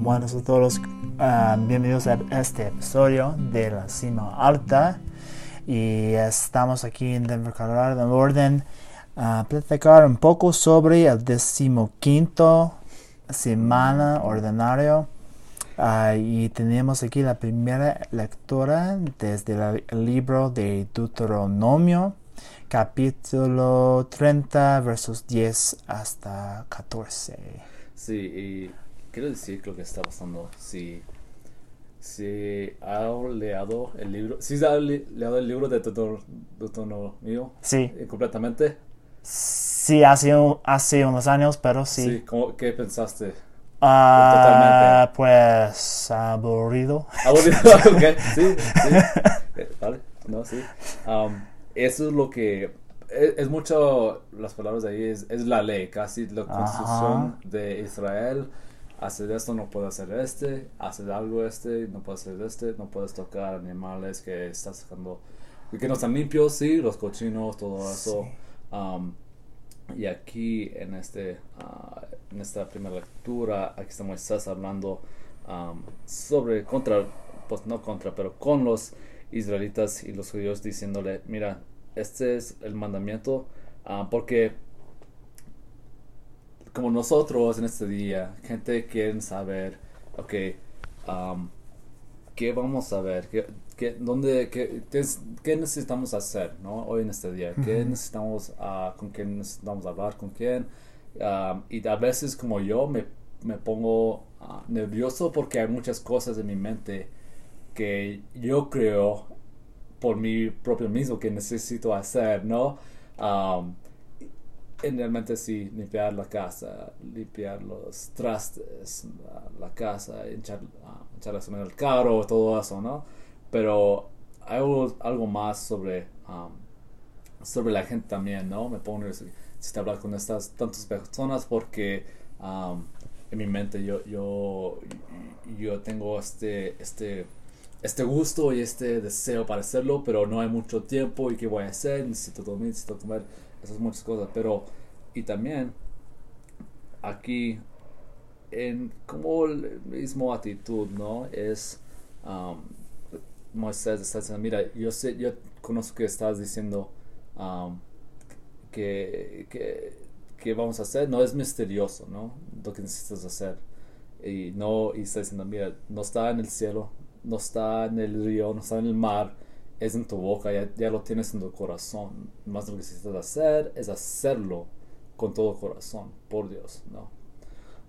Buenos a todos, ah, bienvenidos a este episodio de La Cima Alta. Y estamos aquí en Denver, Colorado, en orden a platicar un poco sobre el decimoquinto semana ordinario. Ah, y tenemos aquí la primera lectura desde el libro de Deuteronomio, capítulo 30, versos 10 hasta 14. Sí, y quiero decir lo que está pasando. Si, si ha leído el libro, si ha le- leído el libro de Deuter- Deuteronomio Sí, eh, completamente, sí, hace, hace unos años, pero sí. ¿cómo- ¿qué pensaste? Ah, pues aburrido. Aburrido, ok, sí, sí. Eh, Vale, no, sí. Um, eso es lo que. Es, es mucho. Las palabras de ahí es, es la ley, casi la constitución de Israel. Hacer esto, no puede hacer este. Hacer algo este, no puede hacer este. No puedes tocar animales que estás sacando. Que no están limpios, sí, los cochinos, todo eso. Um, y aquí en, este, ah, en esta primera lectura, aquí está Moisés hablando um, sobre, contra, pues no contra, pero con los israelitas y los judíos diciéndole, mira, este es el mandamiento, ah, porque como nosotros en este día, gente quiere saber, ok, um, ¿qué vamos a ver? ¿Qué, qué, dónde, qué, qué es- qué necesitamos hacer ¿no? hoy en este día? ¿Qué necesitamos, ah, con quién necesitamos hablar, con quién? Um, y a veces como yo me, me pongo ah, nervioso porque hay muchas cosas en mi mente que yo creo por mí propio mismo que necesito hacer, ¿no? Um, y realmente sí, limpiar la casa, limpiar los trastes, la, casa, echar, ah, la semana al carro, todo eso, ¿no? Pero hay algo, más sobre, um, sobre la gente también, ¿no? Me pongo si te hablar con estas tantas personas porque um, en mi mente yo, yo, yo tengo este, este, este gusto y este deseo para hacerlo, pero no hay mucho tiempo y qué voy a hacer, necesito dormir, necesito comer, esas muchas cosas, pero y también aquí en como el mismo actitud, ¿no? Es um, Moisés está diciendo, mira, yo sé, yo conozco que estás diciendo um, que, que, que vamos a hacer, no es misterioso, ¿no? Lo que necesitas hacer. Y no, y está diciendo, mira, no está en el cielo, no está en el río, no está en el mar, es en tu boca, ya, ya lo tienes en tu corazón. Más lo que necesitas hacer es hacerlo con todo corazón, por Dios, ¿no?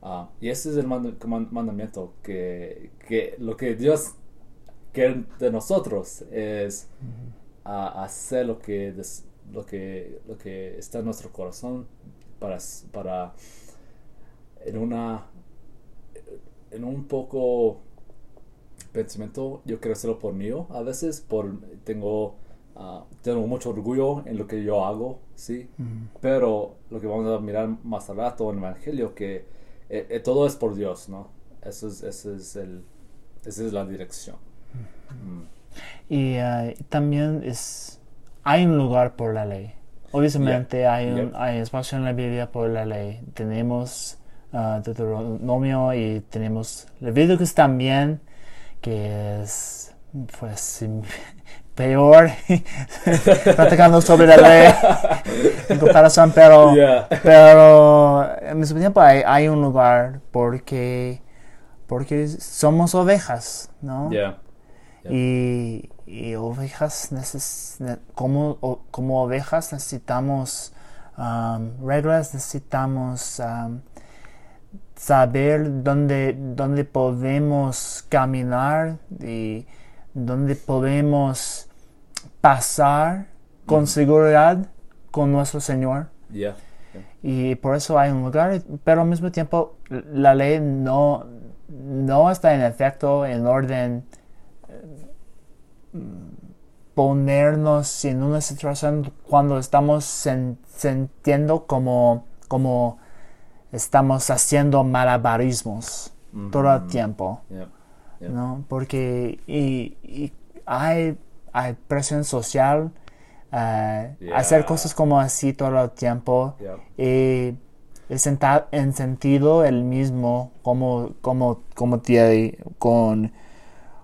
Ah, y ese es el mand- mandamiento, que, que lo que Dios quiere de nosotros es ah, hacer lo que, des- lo, que, lo que está en nuestro corazón para, para en una en un poco pensamiento yo quiero hacerlo por mí a veces por tengo ah, tengo mucho orgullo en lo que yo hago sí pero lo que vamos a mirar más al rato en el evangelio que eh, eh, todo es por Dios no eso es ese es el esa es la dirección Mm. Y eh, también es, hay un lugar por la ley. Obviamente Yeah. hay, un, Yep. hay espacio en la Biblia por la ley. Tenemos ah, Deuteronomio y tenemos Levíticos también, que es pues peor platicando sobre la ley en comparación, pero, Yeah. pero al mismo tiempo hay, hay un lugar porque, porque somos ovejas, ¿no? Yeah. Yeah. Y, y ovejas, neces- ne- como, o- como ovejas necesitamos um, reglas, necesitamos um, saber dónde, dónde podemos caminar y dónde podemos pasar con seguridad con nuestro Señor. Yeah. Y por eso hay un lugar, pero al mismo tiempo la ley no, no está en efecto en orden eh, ponernos en una situación cuando estamos sintiendo como, como estamos haciendo malabarismos todo el tiempo. Yeah. Yeah. ¿no? Porque y, y hay, hay presión social, eh, Yeah. hacer cosas como así todo el tiempo. Y en sentido el mismo como, como, como tiene con,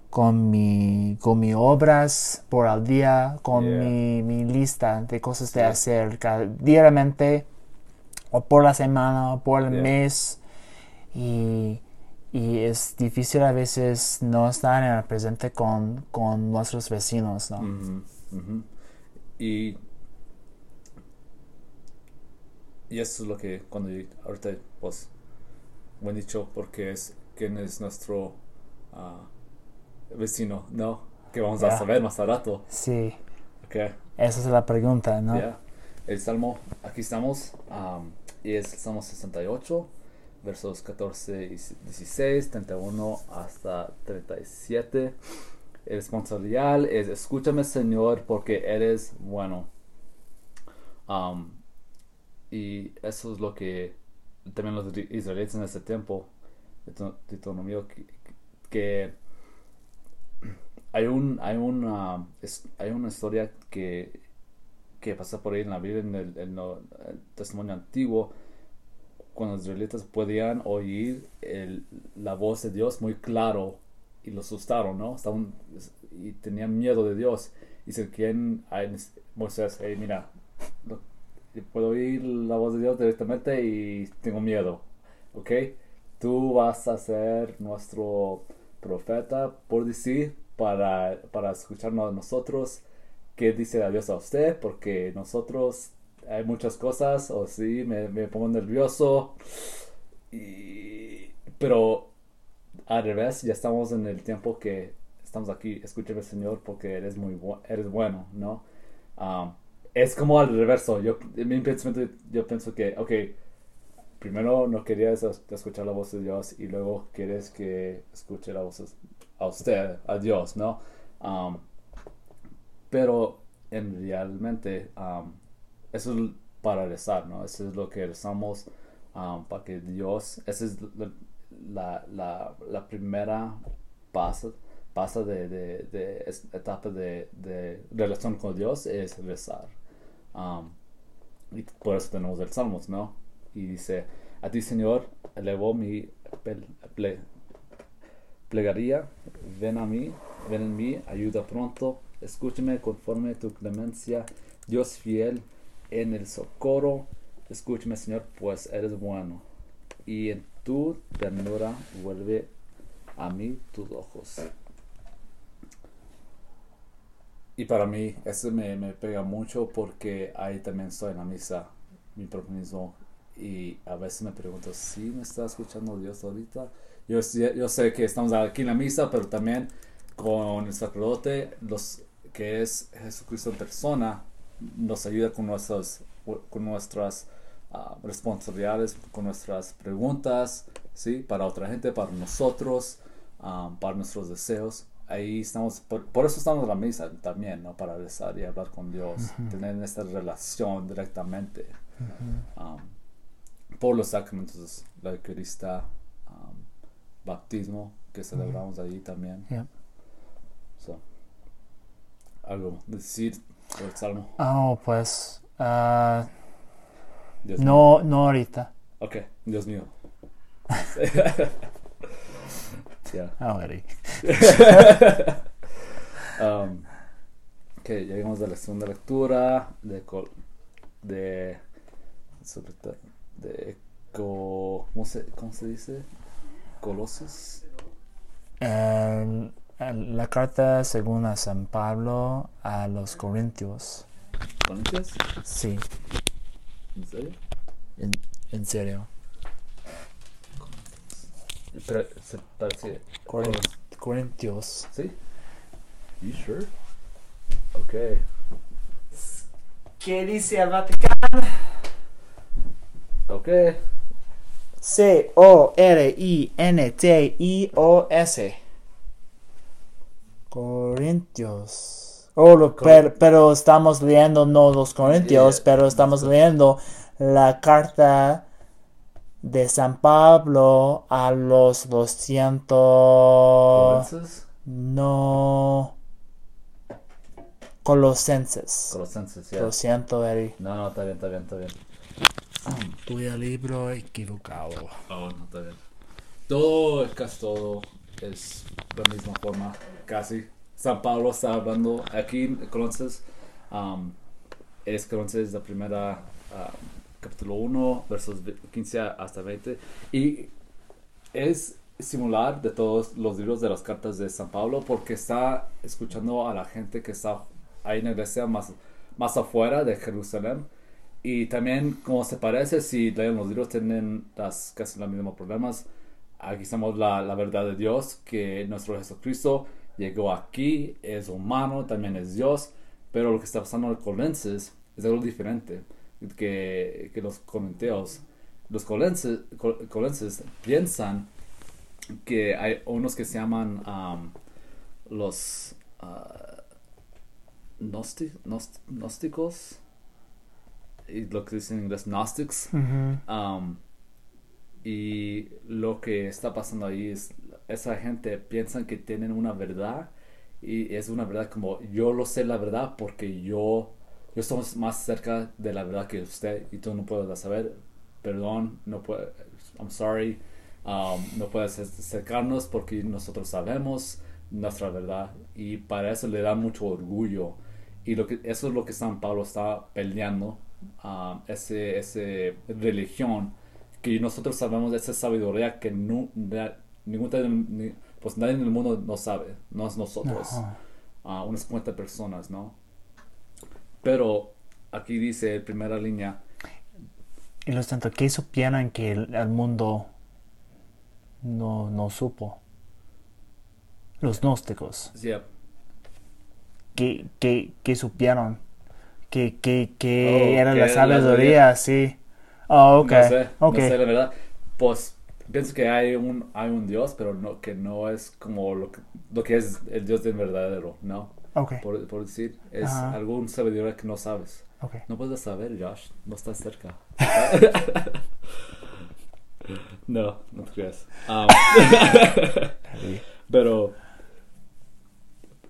con, mi, con mis obras por al día, con mi, mi lista de cosas de hacer cada, diariamente, o por la semana, o por el Yeah. mes. Y, y es difícil a veces no estar en el presente con, con nuestros vecinos, ¿no? Y, y eso es lo que cuando yo- ahorita pues buen dicho porque es quién es nuestro ah, vecino, ¿no? Que vamos a saber más a rato. Sí, Ok, esa es la pregunta, ¿no? El salmo, aquí estamos, am, y es el salmo 68, versos 14 y 16, 31 hasta 37. El responsabilidad es, escúchame Señor, porque eres bueno. Am, y eso es lo que también los israelitas en ese tiempo, Deuteronomio, que, que hay un hay una hay una historia que que pasa por ahí en la Biblia en el, testimonio antiguo cuando los israelitas podían oír la voz de Dios muy claro y lo asustaron, ¿no? Estaban, y tenían miedo de Dios. Y se quieren a Moisés, mira, puedo oír la voz de Dios directamente y tengo miedo, ¿ok? Tú vas a ser nuestro profeta, por decir, para, para escucharnos a nosotros qué dice a Dios a usted, porque nosotros hay muchas cosas, o sí, me, pongo nervioso, y, pero al revés, ya estamos en el tiempo que estamos aquí, escúchame Señor, porque eres muy eres bueno, ¿no? Um, es como al reverso, yo, mi pensamiento, yo pienso que, ok, primero no querías es- escuchar la voz de Dios y luego quieres que escuche la voz a usted, a Dios, ¿no? Um, pero en realmente um, eso es para rezar, ¿no? Eso es lo que rezamos um, para que Dios, esa es la, la, primera paso, paso de, de, etapa de, de relación con Dios es rezar. Um, y por eso tenemos el Salmos, ¿no? Y dice, a ti Señor, elevo mi pel- ple- plegaria, ven a mí, ven en mí, ayuda pronto, escúchame conforme tu clemencia, Dios fiel en el socorro, escúchame Señor, pues eres bueno, y en tu ternura vuelve a mí tus ojos. Y para mí eso me, me pega mucho porque ahí también estoy en la misa, mi propio mismo, y a veces me pregunto si me está escuchando Dios ahorita. Yo, yo sé que estamos aquí en la misa, pero también con el sacerdote, los, que es Jesucristo en persona, nos ayuda con nuestras, con nuestras ah, responsabilidades, con nuestras preguntas, ¿sí? Para otra gente, para nosotros, ah, para nuestros deseos. Ahí estamos, por, por eso estamos en la misa también, ¿no? Para rezar y hablar con Dios, tener esta relación directamente. Um, por los sacramentos, la Eucaristía, um, bautismo, que celebramos ahí también. Yeah. So, algo decir el salmo. Oh, pues, ah, Dios mío. no, no ahorita. Ok, Dios mío. Ya. Ahora. Um, ok, llegamos a la segunda lectura de col- de sobre de co- ¿cómo se, cómo se dice? Colosos. El- el- la carta según a San Pablo a los Corintios. ¿Corintios? Sí, ¿En serio? en, en serio. Pero se parece. Corin- Corintios. ¿Sí? You sure? Ok. ¿Qué dice el Vaticano? Ok. C-O-R-I-N-T-I-O-S. Corintios. Oh, lo- pero, pero estamos leyendo no los Corintios, Yeah. pero estamos leyendo la carta de San Pablo a los 200. ¿Colosenses? No. Colosenses. Colosenses, ya. Lo siento, Eri. No, no, está bien, está bien, está bien. Voy al libro equivocado. Oh, no, está bien. Todo, casi todo, es la misma forma, casi. San Pablo está hablando aquí en Colossenses, um, es Colossenses la primera, um, capítulo 1, versos 15 hasta 20. Y es similar de todos los libros de las cartas de San Pablo porque está escuchando a la gente que está ahí en la iglesia más, más afuera de Jerusalén. Y también, como se parece, si leen los libros, tienen las, casi los mismos problemas. Aquí estamos la, la verdad de Dios, que nuestro Jesucristo llegó aquí, es humano, también es Dios, pero lo que está pasando en los colenses es algo diferente que, que los corinteos. Los colenses, colenses piensan que hay unos que se llaman um, los uh, gnosti, gnósticos y lo que dicen en inglés gnostics um, y lo que está pasando ahí es esa gente piensa que tienen una verdad y es una verdad como yo lo sé la verdad porque yo yo estoy más cerca de la verdad que usted y tú no puedes saber. Perdón no puedo I'm sorry um, no puedes acercarnos porque nosotros sabemos nuestra verdad y para eso le da mucho orgullo. Y lo que eso es lo que San Pablo está peleando um, ese ese religión que nosotros sabemos esa sabiduría que no, ningún pues nadie en el mundo no sabe, no es nosotros, uh, unas cuantas personas, ¿no? Pero aquí dice primera línea. Y los tanto, ¿qué supieran que el, mundo no, no supo? Los gnósticos. Yeah. ¿Qué, qué, qué supieron? ¿Qué, qué, qué oh, era la sabiduría? Sí. Oh, ok. No sé, okay. no sé la verdad. Pues pienso que hay un, hay un Dios, pero no, que no es como lo que, lo que es el Dios del verdadero, ¿no? Okay. Por, por decir, es algún sabiduría que no sabes. Okay. No puedes saber, Josh, no estás cerca. no, no te creas. Um, pero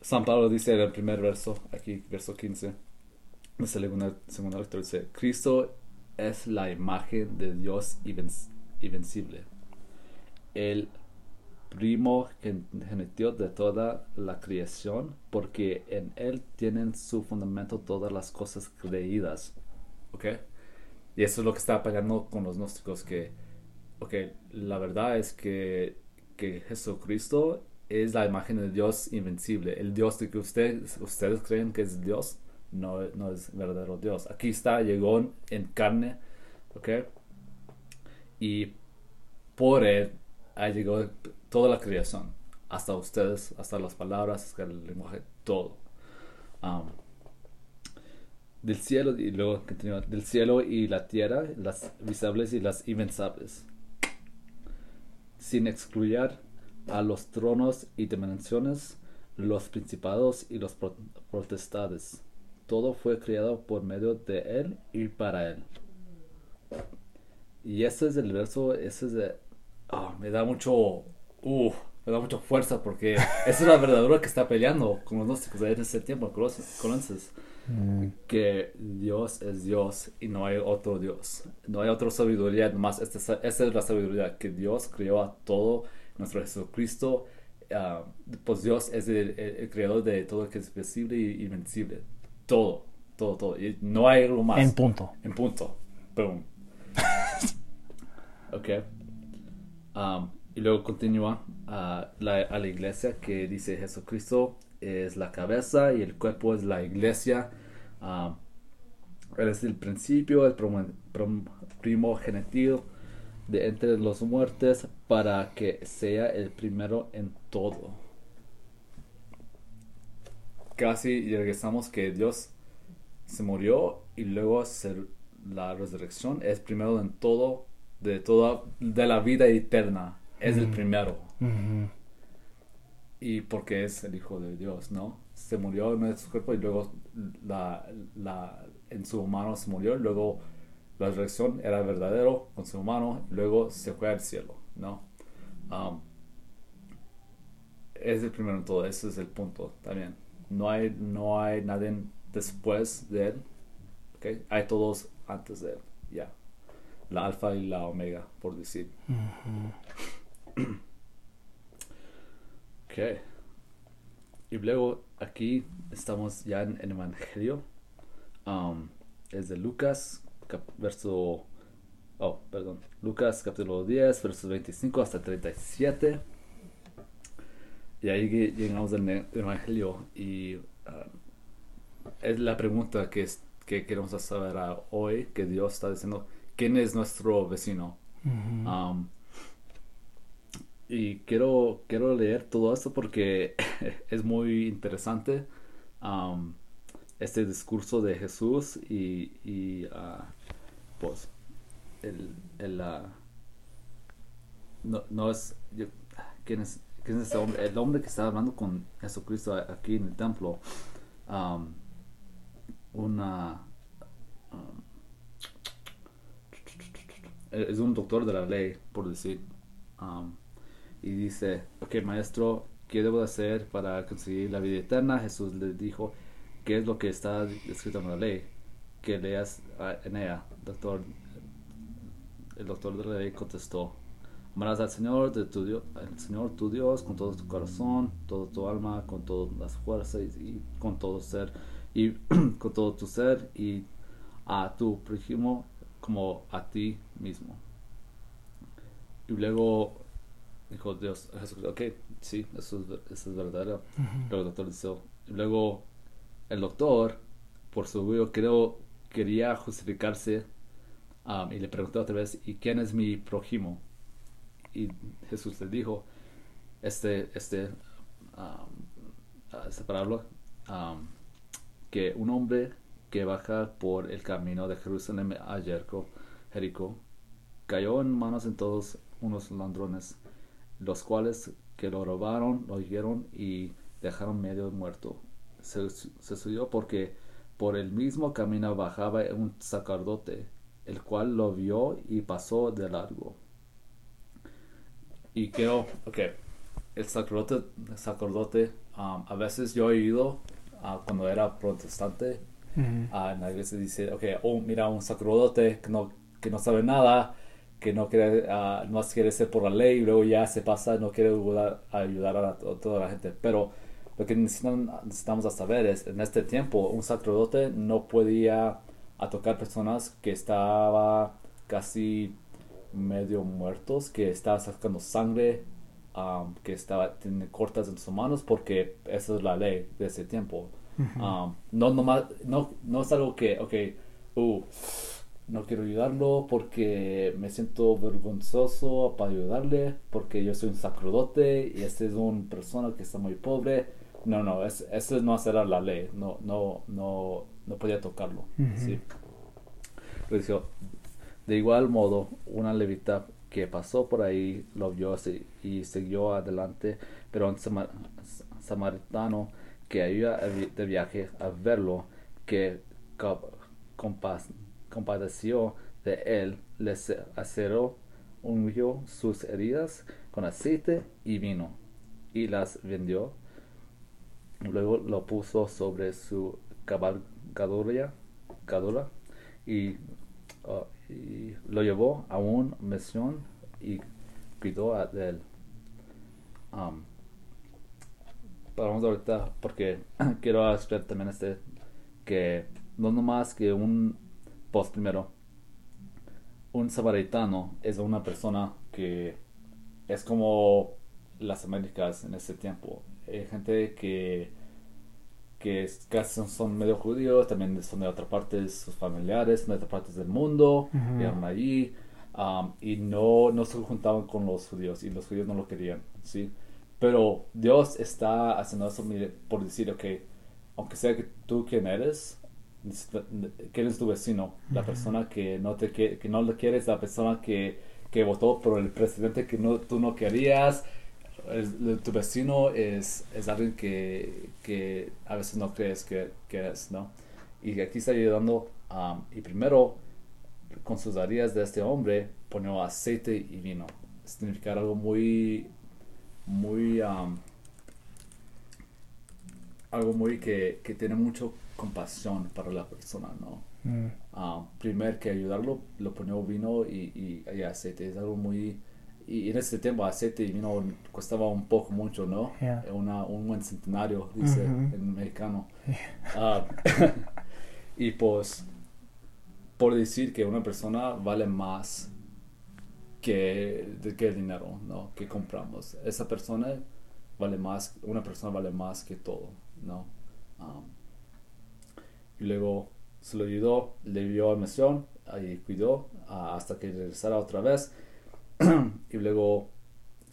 San Pablo dice en el primer verso, aquí, verso 15, en la segunda, segunda lectura, dice, Cristo es la imagen de Dios invencible el primogénito de toda la creación, porque en él tienen su fundamento todas las cosas creídas. ¿Ok? Y eso es lo que está peleando con los gnósticos, que, ok, la verdad es que, que Jesucristo es la imagen de Dios invencible. El Dios que ustedes, ustedes creen que es Dios, no, no es verdadero Dios. Aquí está, llegó en carne, ¿ok? Y por él ha llegado toda la creación, hasta ustedes, hasta las palabras, hasta el lenguaje, todo. Del cielo y luego del cielo y la tierra, las visibles y las invencibles, sin excluir a los tronos y dimensiones, los principados y los protestades. Todo fue creado por medio de él y para él. Y ese es el verso, ese es el, oh, me da mucho, uh, me da mucha fuerza porque esa es la verdadera que está peleando con los gnósticos en ese tiempo, Colossenses. Mm. Que Dios es Dios y no hay otro Dios. No hay otra sabiduría, más esta, esta es la sabiduría que Dios creó a todo, nuestro Jesucristo. Uh, pues Dios es el, creador de todo lo que es visible y invencible. Todo, todo, todo. Y no hay algo más. En punto. En punto. Boom. ok. Um, y luego continúa a la, a la, iglesia que dice Jesucristo es la cabeza y el cuerpo es la iglesia. Um, él es el principio, el primogénito de entre los muertos para que sea el primero en todo. Casi regresamos que Dios se murió y luego la resurrección es primero en todo de toda de la vida eterna. Es el primero. Y porque es el hijo de Dios no se murió en su cuerpo y luego la, la en su humano se murió luego la resurrección era verdadero con su humano luego se fue al cielo no um, es el primero en todo ese es el punto también no hay no hay nadie después de él okay? hay todos antes de él ya la alfa y la omega, por decir. ok. Y luego aquí estamos ya en el Evangelio. Um, es de Lucas, verso... Oh, perdón. Lucas capítulo 10, versos 25 hasta 37. Y ahí llegamos al Evangelio y ah, es la pregunta que, es, que queremos saber hoy, que Dios está diciendo, ¿quién es nuestro vecino? Um, y quiero, quiero leer todo esto porque es muy interesante um, este discurso de Jesús y, y ah, pues el, el ah, no, no es yo- ¿quién es, el hombre que está hablando con Jesucristo aquí en el templo um, una um, es un doctor de la ley, por decir, um, y dice, ok, maestro, ¿qué debo de hacer para conseguir la vida eterna? Jesús le dijo, ¿qué es lo que está escrito en la ley? Que leas en ella, doctor. El doctor de la ley contestó, amarás al Señor, de tu Dios, al Señor tu Dios con todo tu corazón, toda tu alma, con todas las fuerzas y con todo ser, y con todo tu ser, y a tu prójimo como a ti mismo. Y luego dijo Dios, Jesús, ok, sí, eso es, eso es verdadero. Luego el doctor dice, y luego el doctor, por su orgullo, creo, quería justificarse um, y le preguntó otra vez, ¿y quién es mi prójimo? Y Jesús le dijo, este, este, um, parábola, que un hombre que baja por el camino de Jerusalén a Jericó, Jericó, cayó en manos de todos unos ladrones, los cuales que lo robaron, lo hirieron y dejaron medio muerto. Se, se subió porque por el mismo camino bajaba un sacerdote, el cual lo vio y pasó de largo. Y creo, ok, el sacerdote, el sacerdote um, a veces yo he oído ah, cuando era protestante, ah, en la iglesia dice, ok, oh, mira, un sacerdote que no, que no sabe nada, que no quiere, ah, no quiere ser por la ley, y luego ya se pasa, no quiere ayudar, ayudar a, la- a toda la gente. Pero lo que necesitamos a saber es, en este tiempo, un sacerdote no podía a tocar personas que estaba casi medio muertos, que estaba sacando sangre, um, que estaba tiene cortas en sus manos, porque esa es la ley de ese tiempo. Um, no, nomás- no, no es algo que, ok, uh, no quiero ayudarlo porque me siento vergonzoso para ayudarle, porque yo soy un sacerdote y este es una persona que está muy pobre. No, no, es, eso no será la ley, no, no, no, no podía tocarlo. ¿sí? Pero dijo, de igual modo, una levita que pasó por ahí lo vio y siguió adelante, pero un sama- samaritano que iba de viaje a verlo, que co- compas- compadeció de él, le ce- aceró, ungió sus heridas con aceite y vino, y las vendió. Luego lo puso sobre su cabalgadura y, uh, y lo llevó a una misión y cuidó de él. Um, paramos ahorita porque quiero explicar también este que no nomás que un pues primero un samaritano es una persona que es como las Américas en ese tiempo hay gente que que es- casi son, medio judíos también son de otra parte sus familiares de otras partes del mundo Ujú. llegaron allí um, y no no se juntaban con los judíos y los judíos no lo querían sí pero Dios está haciendo eso por decir, ok, aunque sea que tú quien eres, que eres tu vecino, la persona que no te quiere, que no le quieres, la persona que, que votó por el presidente que no, tú no querías, tu vecino es, es alguien que, que a veces no crees que, que es, ¿no? Y aquí está ayudando, um, y primero, con sus heridas de este hombre, ponió aceite y vino. Significa algo muy muy um, algo muy que, que tiene mucho compasión para la persona no Mm. ah, primero que ayudarlo, lo ponía vino y, y, aceite. Es algo muy... Y en ese tiempo aceite y vino costaba un poco mucho, ¿no? Una, un buen centenario, dice en mexicano. Ah, y pues, por decir que una persona vale más que, que el dinero, ¿no? Que compramos. Esa persona vale más, una persona vale más que todo, ¿no? Um, y luego se lo ayudó, le dio admisión y cuidó ah, hasta que regresara otra vez. y luego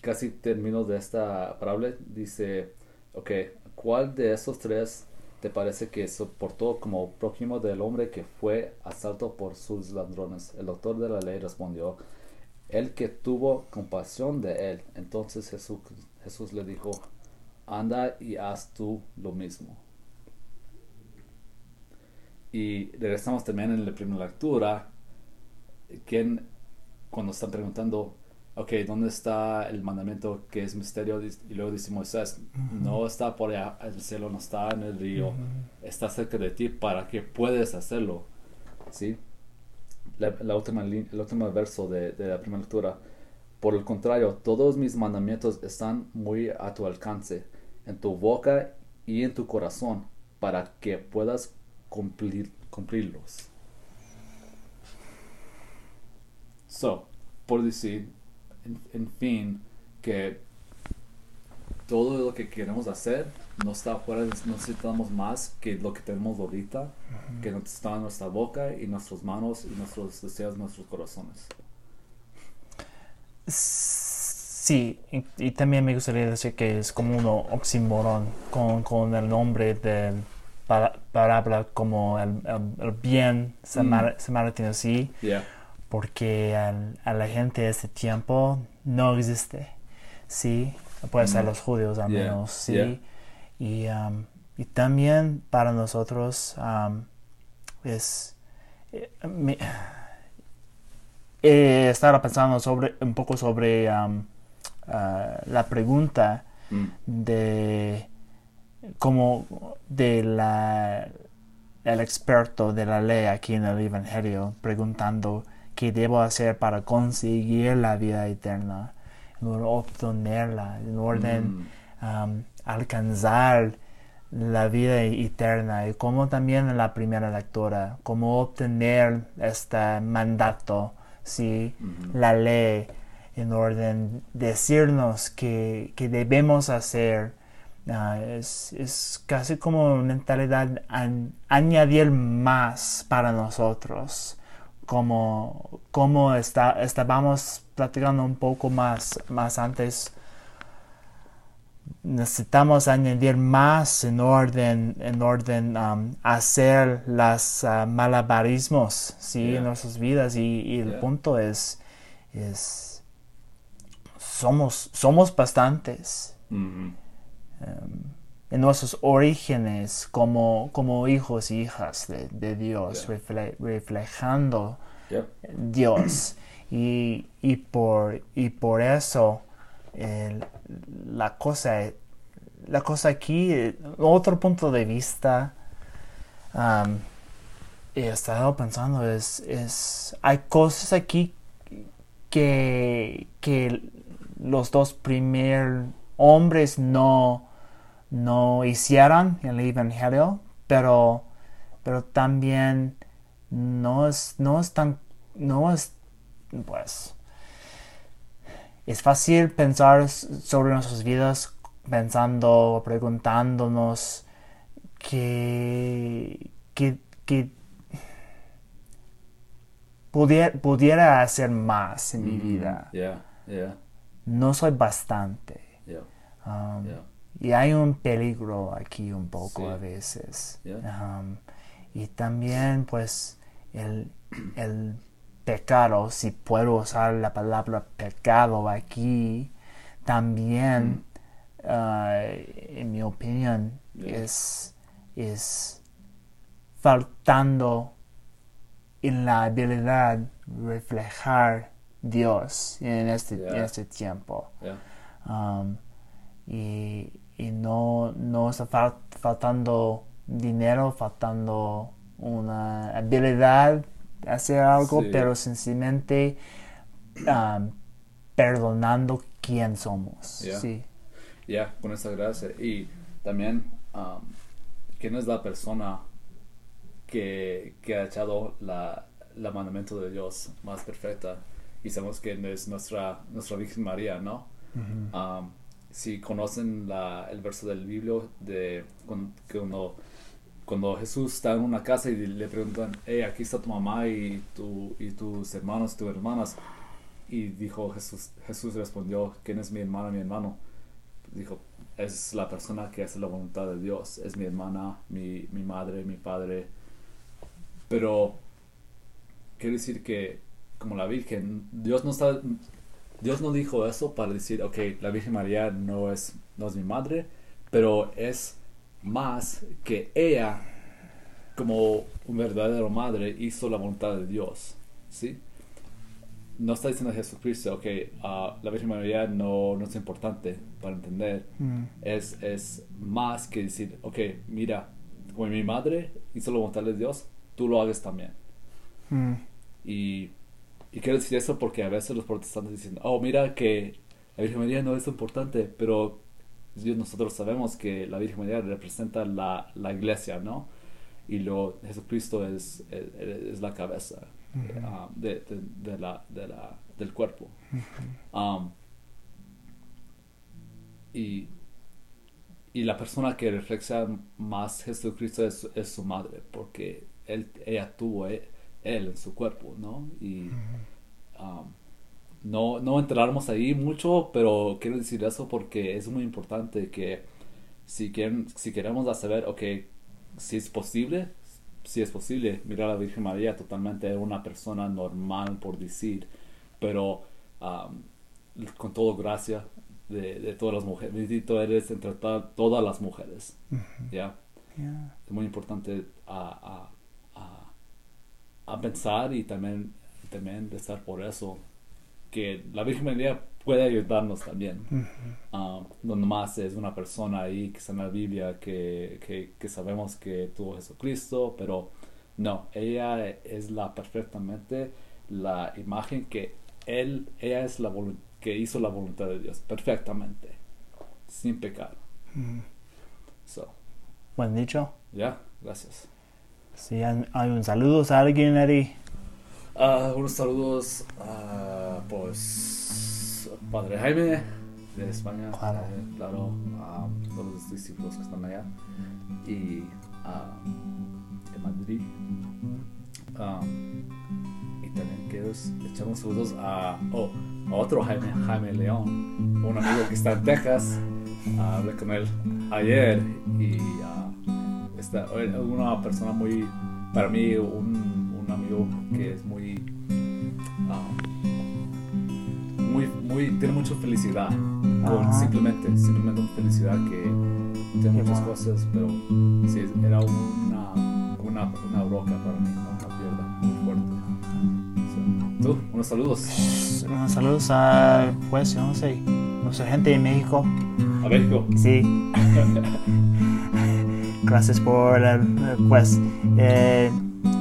casi terminó de esta parábola. Dice, ok, ¿cuál de esos tres te parece que soportó como prójimo del hombre que fue asalto por sus ladrones? El doctor de la ley respondió, el que tuvo compasión de él. Entonces Jesús, Jesús le dijo, anda y haz tú lo mismo. Y regresamos también en la primera lectura, quien cuando están preguntando, ok, ¿dónde está el mandamiento que es misterio? Y luego dice Moisés, no está por allá, el cielo no está en el río, está cerca de ti para que puedes hacerlo. ¿Sí? La, última el último verso de, de la primera lectura. Por el contrario, todos mis mandamientos están muy a tu alcance, en tu boca y en tu corazón, para que puedas cumplir, cumplirlos. So, por decir, en, fin, que todo lo que queremos hacer no está fuera, necesitamos más que lo que tenemos ahorita, que está en nuestra boca y nuestras manos y nuestros deseos, nuestros corazones. Sí, y, también me gustaría decir que es como un oxímoron con, con el nombre del palabra como el, el, bien samaritano, mm. sí, porque a la gente de ese tiempo no existe, sí, puede ser mm. los judíos al menos, sí, y, um, y, también para nosotros um, es... Eh, he estado pensando sobre, un poco sobre um, uh, la pregunta mm. de como de la, el experto de la ley aquí en el Evangelio preguntando qué debo hacer para conseguir la vida eterna, en orden obtenerla, en orden mm. um, alcanzar la vida eterna y como también en la primera lectura, cómo obtener este mandato, ¿sí? la ley, en orden decirnos que, que debemos hacer Ah, es, casi como mentalidad añadir más para nosotros. Como, como está, estábamos platicando un poco más, más antes, necesitamos añadir más en orden, en orden um, hacer las uh, malabarismos ¿sí? en nuestras vidas y, el punto es, es somos, somos bastantes. Mm-hmm en nuestros orígenes como, como hijos y hijas de, Dios, reflejando Dios. Y, y, por, y por eso la, cosa, la cosa aquí, otro punto de vista, he estado pensando es, es, hay cosas aquí que, que los dos primeros hombres no, no hicieran el Evangelio, pero, pero también no es, no es tan, no es, pues, es fácil pensar sobre nuestras vidas pensando, preguntándonos que, que, que pudiera, pudiera, hacer más en mi mm-hmm. vida. No soy bastante. Um, y hay un peligro aquí un poco a veces. Um, y también pues el, el, pecado, si puedo usar la palabra pecado aquí, también, mm. uh, en mi opinión, es, es faltando en la habilidad reflejar Dios en este, en este tiempo. Um, y, y no, no está faltando dinero, faltando una habilidad hacer algo, Sí. pero sencillamente um, perdonando quién somos. Ya. Sí. Ya, con esa gracia. Y también, um, ¿quién es la persona que, que ha echado la, la mandamiento de Dios más perfecta? Y sabemos que es nuestra, nuestra Virgen María, ¿no? Um, si conocen la, el verso del Biblio de cuando, cuando, Jesús está en una casa y le preguntan, hey, aquí está tu mamá y, tu, y tus hermanos, tus hermanas. Y dijo Jesús, Jesús respondió, ¿quién es mi hermana, mi hermano? Dijo, es la persona que hace la voluntad de Dios, es mi hermana, mi, mi madre, mi padre. Pero quiere decir que, como la Virgen, Dios no está, Dios no dijo eso para decir, ok, la Virgen María no es, no es mi madre, pero es más que ella, como un verdadero madre, hizo la voluntad de Dios, ¿sí? No está diciendo Jesucristo, ok, ah, la Virgen María no, no es importante para entender, Mm. es, es más que decir, ok, mira, como mi madre hizo la voluntad de Dios, tú lo hagas también. Mm. Y, y quiero decir eso porque a veces los protestantes dicen, oh, mira que la Virgen María no es importante, pero nosotros sabemos que la Virgen María representa la, la iglesia, ¿no? Y luego Jesucristo es, es, es la cabeza ah, de, de- de la, de la- del cuerpo. Um, y, y la persona que refleja más Jesucristo es, es su madre, porque él, ella tuvo e- él, en su cuerpo, ¿no? Y um, no, no entraremos ahí mucho, pero quiero decir eso porque es muy importante que si, quieren, si queremos saber, ok, si es posible, si es posible, mirar a la Virgen María totalmente una persona normal, por decir, pero um, con todo gracia de, de todas las mujeres. Bendito eres entre to- todas las mujeres. ¿ya? Yeah. Es muy importante a, a, pensar y también, también de estar por eso. Que la Virgen María puede ayudarnos también. Ah, no nomás es una persona ahí que está en la Biblia que, que, que sabemos que tuvo Jesucristo, pero no, ella es la perfectamente la imagen que él, ella es la que hizo la voluntad de Dios perfectamente, sin pecado. Mm. So, Buen dicho. ya, gracias. Si hay, un saludo a alguien, Eddie. Ah, unos saludos a pues Padre Jaime de España, Claro. eh, claro, a todos los discípulos que están allá y a de Madrid. Ah, y también quiero echar unos saludos a, oh, a otro Jaime, Jaime León, un amigo que está en Texas. Ah, hablé con él ayer y ah, está, es una persona muy, para mí, un, un amigo que es muy, ah, muy, muy, tiene mucha felicidad, con simplemente, simplemente felicidad que tiene muchas cosas, pero sí, era una, una, una roca para mí, una piedra muy fuerte. Tú, unos saludos Unos saludos a, pues, yo no sé, nuestra gente de México. a México. Sí. gracias por, el, eh, pues, eh,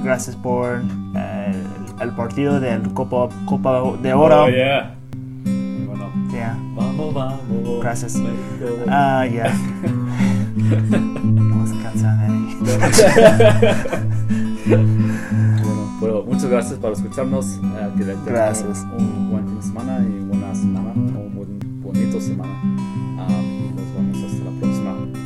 gracias por eh, el partido del Copa, Copa de Oro. Oh, yeah. Bueno. Yeah. Vamos, vamos. Gracias. Ah, ya. Vamos a cansar. Bueno, pero muchas gracias por escucharnos. que Gracias. Un buen fin de semana y buena semana, un buen, bonito semana.